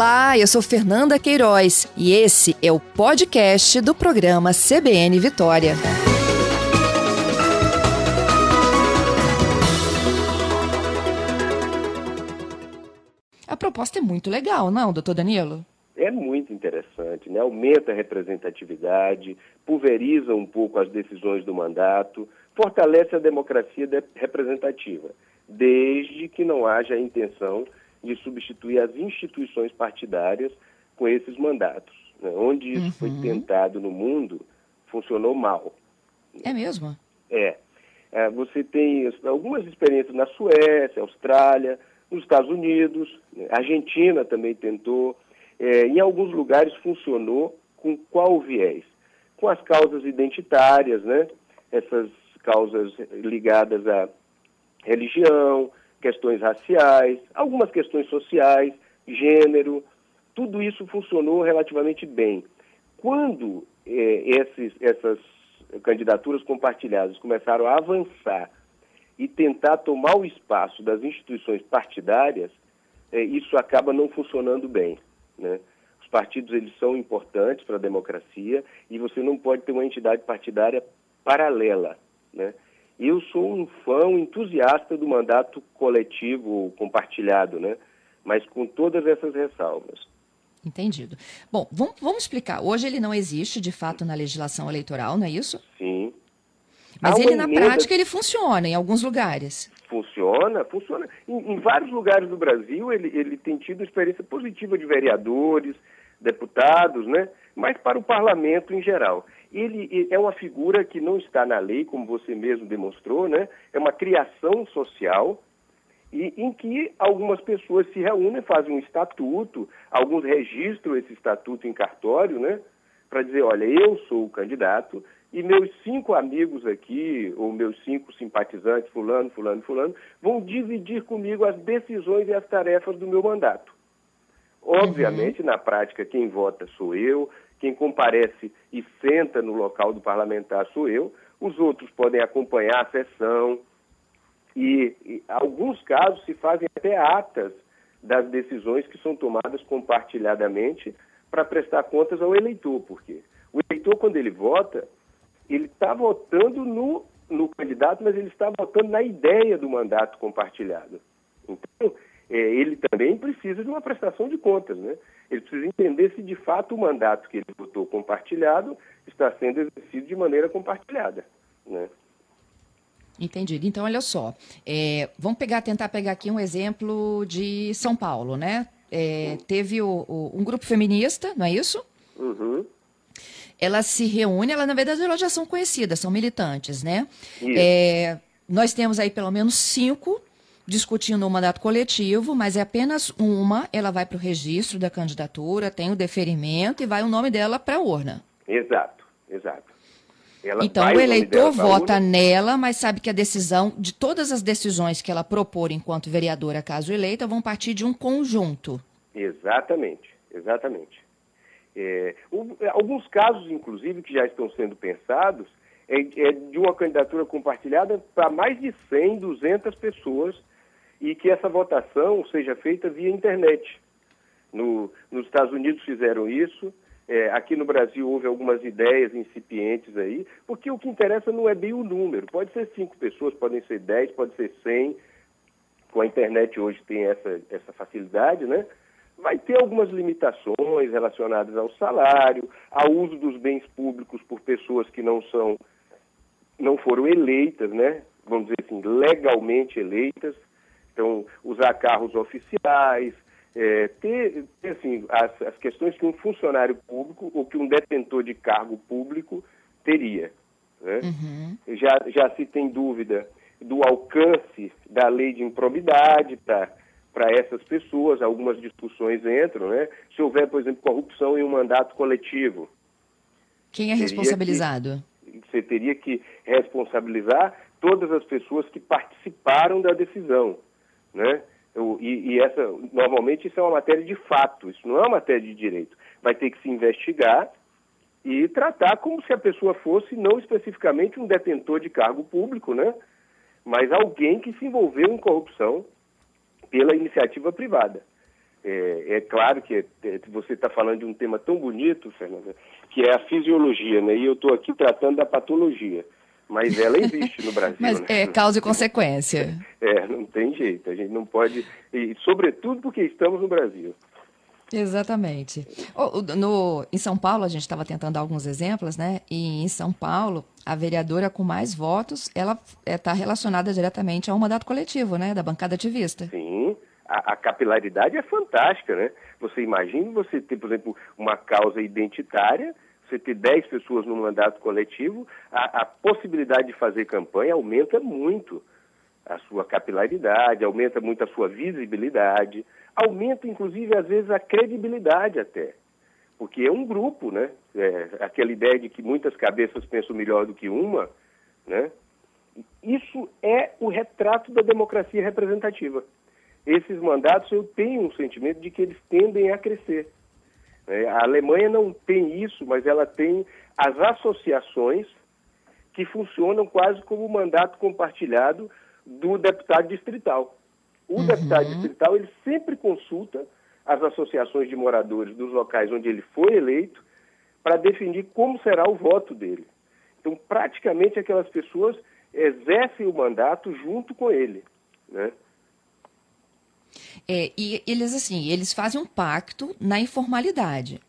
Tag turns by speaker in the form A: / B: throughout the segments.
A: Olá, eu sou Fernanda Queiroz e esse é o podcast do programa CBN Vitória. A proposta é muito legal, não, doutor Danilo?
B: É muito interessante, né? aumenta a representatividade, pulveriza um pouco as decisões do mandato, fortalece a democracia representativa, desde que não haja a intenção de substituir as instituições partidárias com esses mandatos. Né? Onde isso uhum. foi tentado no mundo, funcionou mal.
A: É mesmo?
B: É. é. Você tem algumas experiências na Suécia, Austrália, nos Estados Unidos, né? Argentina também tentou. É, em alguns lugares funcionou com qual viés? Com as causas identitárias, né? Essas causas ligadas à religião, questões raciais, algumas questões sociais, gênero, tudo isso funcionou relativamente bem. Quando eh, esses, essas candidaturas compartilhadas começaram a avançar e tentar tomar o espaço das instituições partidárias, eh, isso acaba não funcionando bem. Né? Os partidos eles são importantes para a democracia e você não pode ter uma entidade partidária paralela. Né? Eu sou um fã, um entusiasta do mandato coletivo compartilhado, né? Mas com todas essas ressalvas.
A: Entendido. Bom, vamos, vamos explicar. Hoje ele não existe, de fato, na legislação eleitoral, não é isso?
B: Sim.
A: Mas ele, na emenda... prática, ele funciona em alguns lugares.
B: Funciona, funciona. Em, em, vários lugares do Brasil, ele, ele tem tido experiência positiva de vereadores, deputados, né? Mas para o parlamento em geral ele é uma figura que não está na lei, como você mesmo demonstrou, né? É uma criação social e em que algumas pessoas se reúnem, fazem um estatuto, alguns registram esse estatuto em cartório, né? Para dizer, olha, eu sou o candidato e meus cinco amigos aqui, ou meus cinco simpatizantes, fulano, fulano, fulano, vão dividir comigo as decisões e as tarefas do meu mandato. Obviamente, uhum. na prática, quem vota sou eu, quem comparece e senta no local do parlamentar sou eu, os outros podem acompanhar a sessão e, em alguns casos, se fazem até atas das decisões que são tomadas compartilhadamente para prestar contas ao eleitor, porque o eleitor, quando ele vota, ele está votando no, no candidato, mas ele está votando na ideia do mandato compartilhado. Então, ele também precisa de uma prestação de contas, né? Ele precisa entender se de fato o mandato que ele votou compartilhado está sendo exercido de maneira compartilhada, né?
A: Entendido. Então, olha só, é, vamos pegar, tentar pegar aqui um exemplo de São Paulo, né? É, teve o, o, um grupo feminista, não é isso?
B: Uhum.
A: Ela se reúne, ela na verdade elas já são conhecidas, são militantes, né? É, nós temos aí pelo menos cinco discutindo o mandato coletivo, mas é apenas uma, ela vai para o registro da candidatura, tem o deferimento e vai o nome dela para a urna.
B: Exato, exato.
A: Ela então o eleitor vota nela, mas sabe que a decisão, de todas as decisões que ela propor enquanto vereadora, caso eleita, vão partir de um conjunto.
B: Exatamente, exatamente. É, alguns casos, inclusive, que já estão sendo pensados, é, é de uma candidatura compartilhada para mais de 100, 200 pessoas e que essa votação seja feita via internet. No, nos Estados Unidos fizeram isso, é, aqui no Brasil houve algumas ideias incipientes aí, porque o que interessa não é bem o número. Pode ser cinco pessoas, podem ser dez, pode ser cem. Com a internet hoje tem essa, essa facilidade, né? Vai ter algumas limitações relacionadas ao salário, ao uso dos bens públicos por pessoas que não são, não foram eleitas, né? Vamos dizer assim, legalmente eleitas. Então, usar carros oficiais, é, ter, ter, assim, as, as, questões que um funcionário público ou que um detentor de cargo público teria. Né? Uhum. Já, já se tem dúvida do alcance da lei de improbidade para essas pessoas, algumas discussões entram, né? Se houver, por exemplo, corrupção em um mandato coletivo.
A: Quem é responsabilizado?
B: Você teria que responsabilizar todas as pessoas que participaram da decisão né? E, e, essa, normalmente isso é uma matéria de fato, isso não é uma matéria de direito. Vai ter que se investigar e tratar como se a pessoa fosse não especificamente um detentor de cargo público, né? Mas alguém que se envolveu em corrupção pela iniciativa privada. É, é claro que é, você está falando de um tema tão bonito, Fernanda, que é a fisiologia, né? E eu estou aqui tratando da patologia. Mas ela existe no Brasil.
A: Mas
B: né?
A: é causa e consequência.
B: É, não tem jeito. A gente não pode. E, sobretudo porque estamos no Brasil.
A: Exatamente. No, em São Paulo, a gente estava tentando dar alguns exemplos, né? E em São Paulo, a vereadora com mais votos, ela está é, relacionada diretamente a um mandato coletivo, né? Da bancada ativista.
B: Sim, a, capilaridade é fantástica, né? Você imagina você ter, por exemplo, uma causa identitária, você ter 10 pessoas no mandato coletivo, a, a possibilidade de fazer campanha aumenta muito a sua capilaridade, aumenta muito a sua visibilidade, aumenta inclusive às vezes a credibilidade até. Porque é um grupo, né? É, aquela ideia de que muitas cabeças pensam melhor do que uma, né? Isso é o retrato da democracia representativa. Esses mandatos, eu tenho um sentimento de que eles tendem a crescer. É, a Alemanha não tem isso, mas ela tem as associações que funcionam quase como mandato compartilhado do deputado distrital. O uhum. deputado distrital ele sempre consulta as associações de moradores dos locais onde ele foi eleito para definir como será o voto dele. Então, praticamente aquelas pessoas exercem o mandato junto com ele, né?
A: É, e eles assim, eles fazem um pacto na informalidade.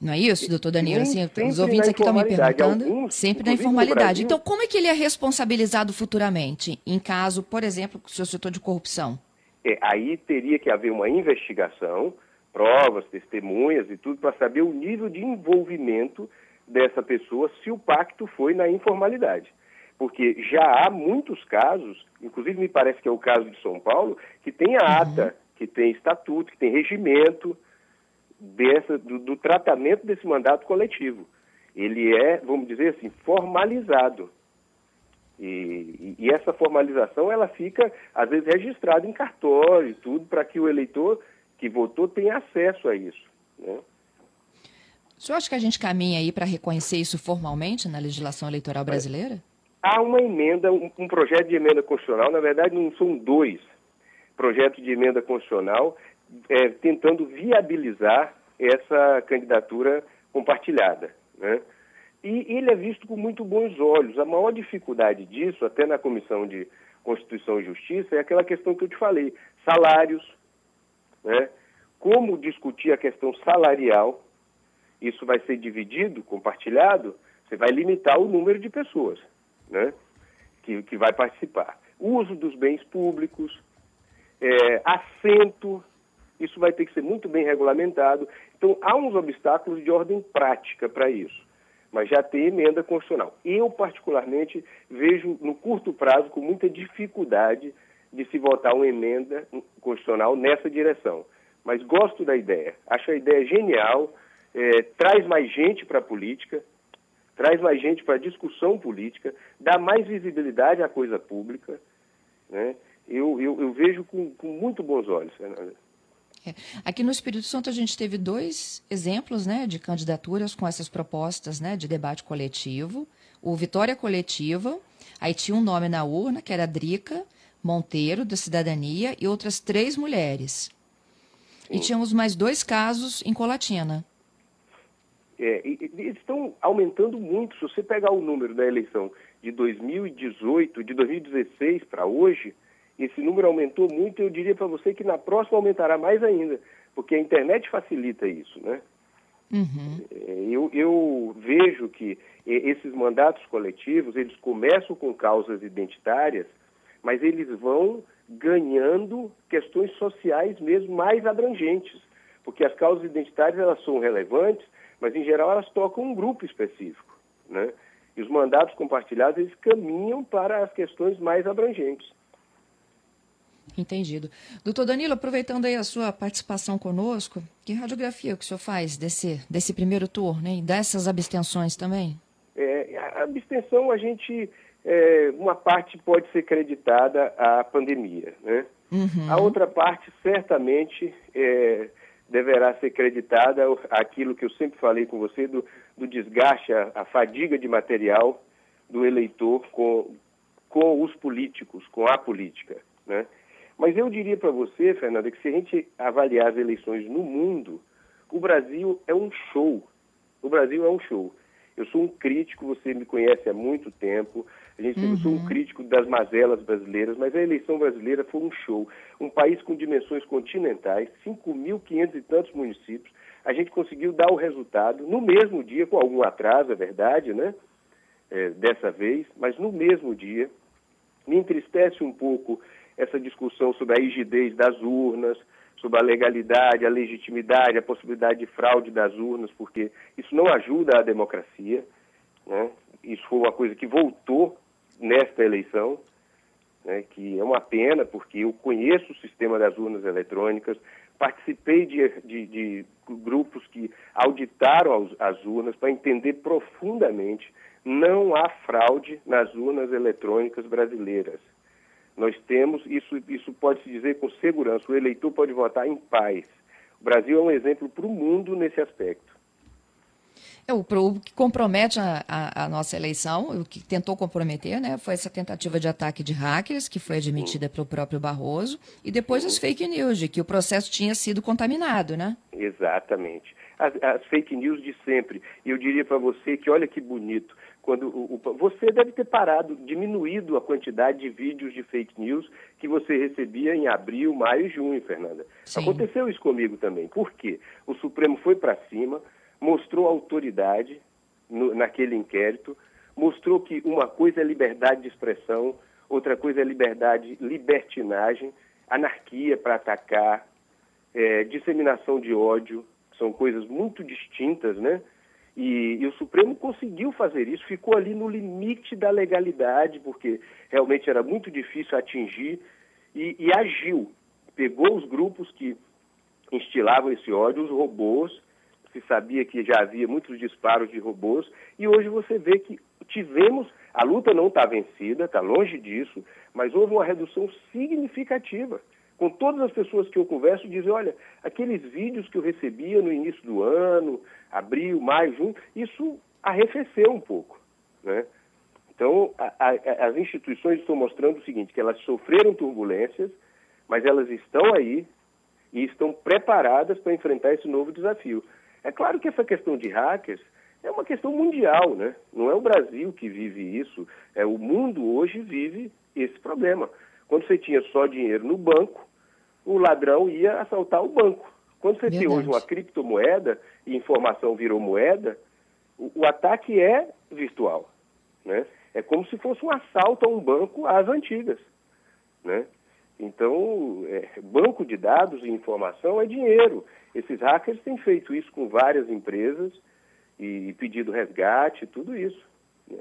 A: Não é isso, doutor Danilo? Assim, os ouvintes aqui estão me perguntando. Alguns, sempre na informalidade. Então, como é que ele é responsabilizado futuramente, em caso, por exemplo, do seu setor de corrupção?
B: É, aí teria que haver uma investigação, provas, testemunhas e tudo, para saber o nível de envolvimento dessa pessoa se o pacto foi na informalidade. Porque já há muitos casos, inclusive me parece que é o caso de São Paulo, que tem ata, uhum. que tem estatuto, que tem regimento, dessa, do, do tratamento desse mandato coletivo. Ele é, vamos dizer assim, formalizado. E, e, essa formalização ela fica, às vezes, registrada em cartório e tudo, para que o eleitor que votou tenha acesso a isso. Né?
A: O senhor acha que a gente caminha aí para reconhecer isso formalmente na legislação eleitoral brasileira?
B: Há uma emenda, um, um projeto de emenda constitucional, na verdade, não são dois projetos de emenda constitucional é, tentando viabilizar essa candidatura compartilhada. Né? E ele é visto com muito bons olhos. A maior dificuldade disso, até na Comissão de Constituição e Justiça, é aquela questão que eu te falei: salários, né? como discutir a questão salarial. Isso vai ser dividido, compartilhado, você vai limitar o número de pessoas né? que, que vai participar. Uso dos bens públicos, é, assento isso vai ter que ser muito bem regulamentado. Então, há uns obstáculos de ordem prática para isso, mas já tem emenda constitucional. Eu, particularmente, vejo no curto prazo com muita dificuldade de se votar uma emenda constitucional nessa direção. Mas gosto da ideia, acho a ideia genial, é, traz mais gente para a política, traz mais gente para a discussão política, dá mais visibilidade à coisa pública. Né? Eu, eu, eu vejo com, com muito bons olhos, Fernanda.
A: É. Aqui no Espírito Santo a gente teve dois exemplos né, de candidaturas com essas propostas né, de debate coletivo. O Vitória Coletiva, aí tinha um nome na urna, que era Drica Monteiro, da Cidadania, e outras três mulheres. Sim. E tínhamos mais dois casos em Colatina.
B: É, eles estão aumentando muito. Se você pegar o número da eleição de 2018, de 2016 para hoje, esse número aumentou muito eu diria para você que na próxima aumentará mais ainda, porque a internet facilita isso, né? Uhum. É, eu, eu vejo que esses mandatos coletivos, eles começam com causas identitárias, mas eles vão ganhando questões sociais mesmo mais abrangentes, porque as causas identitárias elas são relevantes, mas em geral elas tocam um grupo específico, né? E os mandatos compartilhados eles caminham para as questões mais abrangentes.
A: Entendido. Doutor Danilo, aproveitando aí a sua participação conosco, que radiografia que o senhor faz desse, desse primeiro turno, hein? dessas abstenções também?
B: É, a abstenção, a gente, é, uma parte pode ser creditada à pandemia, né? Uhum. A outra parte, certamente, é, deverá ser creditada àquilo que eu sempre falei com você, do, do desgaste, a, a fadiga de material do eleitor com, com os políticos, com a política, né? Mas eu diria para você, Fernanda, que se a gente avaliar as eleições no mundo, o Brasil é um show. O Brasil é um show. Eu sou um crítico, você me conhece há muito tempo. A gente uhum. eu sou um uhum. crítico das mazelas brasileiras, mas a eleição brasileira foi um show. Um país com dimensões continentais, 5.500 e tantos municípios. A gente conseguiu dar o resultado no mesmo dia, com algum atraso, é verdade, né? É, dessa vez, mas no mesmo dia. Me entristece um pouco essa discussão sobre a rigidez das urnas, sobre a legalidade, a legitimidade, a possibilidade de fraude das urnas, porque isso não ajuda a democracia. Né? Isso foi uma coisa que voltou nesta eleição, né? que é uma pena, porque eu conheço o sistema das urnas eletrônicas, participei de, de, de grupos que auditaram as, as urnas para entender profundamente. Não há fraude nas urnas eletrônicas brasileiras. Nós temos, isso, isso pode se dizer com segurança, o eleitor pode votar em paz. O Brasil é um exemplo para o mundo nesse aspecto.
A: É, o, o que compromete a, a, a, nossa eleição, o que tentou comprometer, né, foi essa tentativa de ataque de hackers, que foi admitida pelo próprio Barroso, e depois as fake news, de que o processo tinha sido contaminado, né?
B: Exatamente. As, as fake news de sempre. E eu diria para você que, olha que bonito, quando o, o, você deve ter parado, diminuído a quantidade de vídeos de fake news que você recebia em abril, maio e junho, Fernanda. Sim. Aconteceu isso comigo também. Por quê? O Supremo foi para cima, mostrou autoridade no, naquele inquérito, mostrou que uma coisa é liberdade de expressão, outra coisa é liberdade, libertinagem, anarquia para atacar, é, disseminação de ódio, são coisas muito distintas, né? E, e, o Supremo conseguiu fazer isso, ficou ali no limite da legalidade, porque realmente era muito difícil atingir, e, e agiu. Pegou os grupos que instilavam esse ódio, os robôs, se sabia que já havia muitos disparos de robôs, e hoje você vê que tivemos, a luta não está vencida, está longe disso, mas houve uma redução significativa com todas as pessoas que eu converso, dizem, olha, aqueles vídeos que eu recebia no início do ano, abril, maio, junho, isso arrefeceu um pouco, né? Então, a, a, as instituições estão mostrando o seguinte, que elas sofreram turbulências, mas elas estão aí e estão preparadas para enfrentar esse novo desafio. É claro que essa questão de hackers é uma questão mundial, né? Não é o Brasil que vive isso, é o mundo hoje vive esse problema. Quando você tinha só dinheiro no banco, o ladrão ia assaltar o banco. Quando você Verdade. tem hoje uma criptomoeda informação virou moeda, o, o, ataque é virtual. Né? É como se fosse um assalto a um banco às antigas. Né? Então, é, banco de dados e informação é dinheiro. Esses hackers têm feito isso com várias empresas e, e pedido resgate, tudo isso. Né?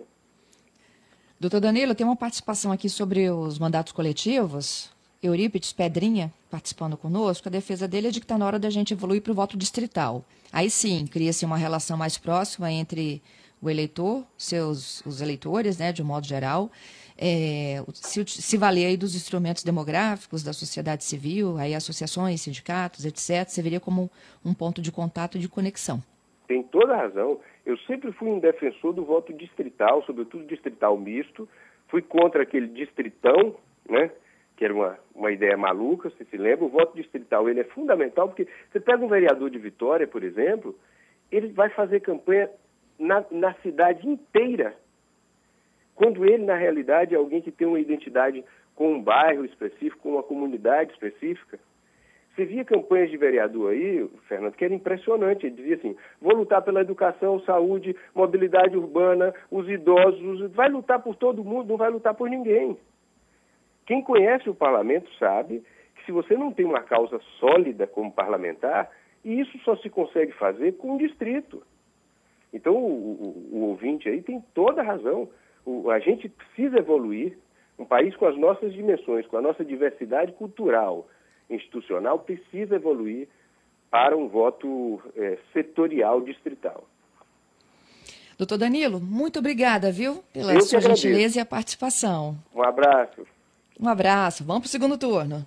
A: Doutor Danilo, tem uma participação aqui sobre os mandatos coletivos. Eurípides Pedrinha participando conosco, a defesa dele é de que está na hora da gente evoluir para o voto distrital. Aí sim, cria-se uma relação mais próxima entre o eleitor, seus os eleitores, né, de um modo geral, é, se, se valer aí dos instrumentos demográficos da sociedade civil, aí associações, sindicatos, etc., serviria como um ponto de contato e de conexão.
B: Tem toda a razão. Eu sempre fui um defensor do voto distrital, sobretudo distrital misto. Fui contra aquele distritão, né? Que era uma, uma ideia maluca, você se lembra. O voto distrital ele é fundamental, porque você pega um vereador de Vitória, por exemplo, ele vai fazer campanha na, na cidade inteira, quando ele, na realidade, é alguém que tem uma identidade com um bairro específico, com uma comunidade específica. Você via campanhas de vereador aí, Fernando, que era impressionante. Ele dizia assim: vou lutar pela educação, saúde, mobilidade urbana, os idosos. Vai lutar por todo mundo, não vai lutar por ninguém. Quem conhece o parlamento sabe que se você não tem uma causa sólida como parlamentar, isso só se consegue fazer com um distrito. Então, o, o, o ouvinte aí tem toda a razão. O, a gente precisa evoluir. Um país com as nossas dimensões, com a nossa diversidade cultural, institucional precisa evoluir para um voto é, setorial distrital.
A: Doutor Danilo, muito obrigada, viu, pela sua gentileza e a participação.
B: Um abraço.
A: Um abraço. Vamos para o segundo turno.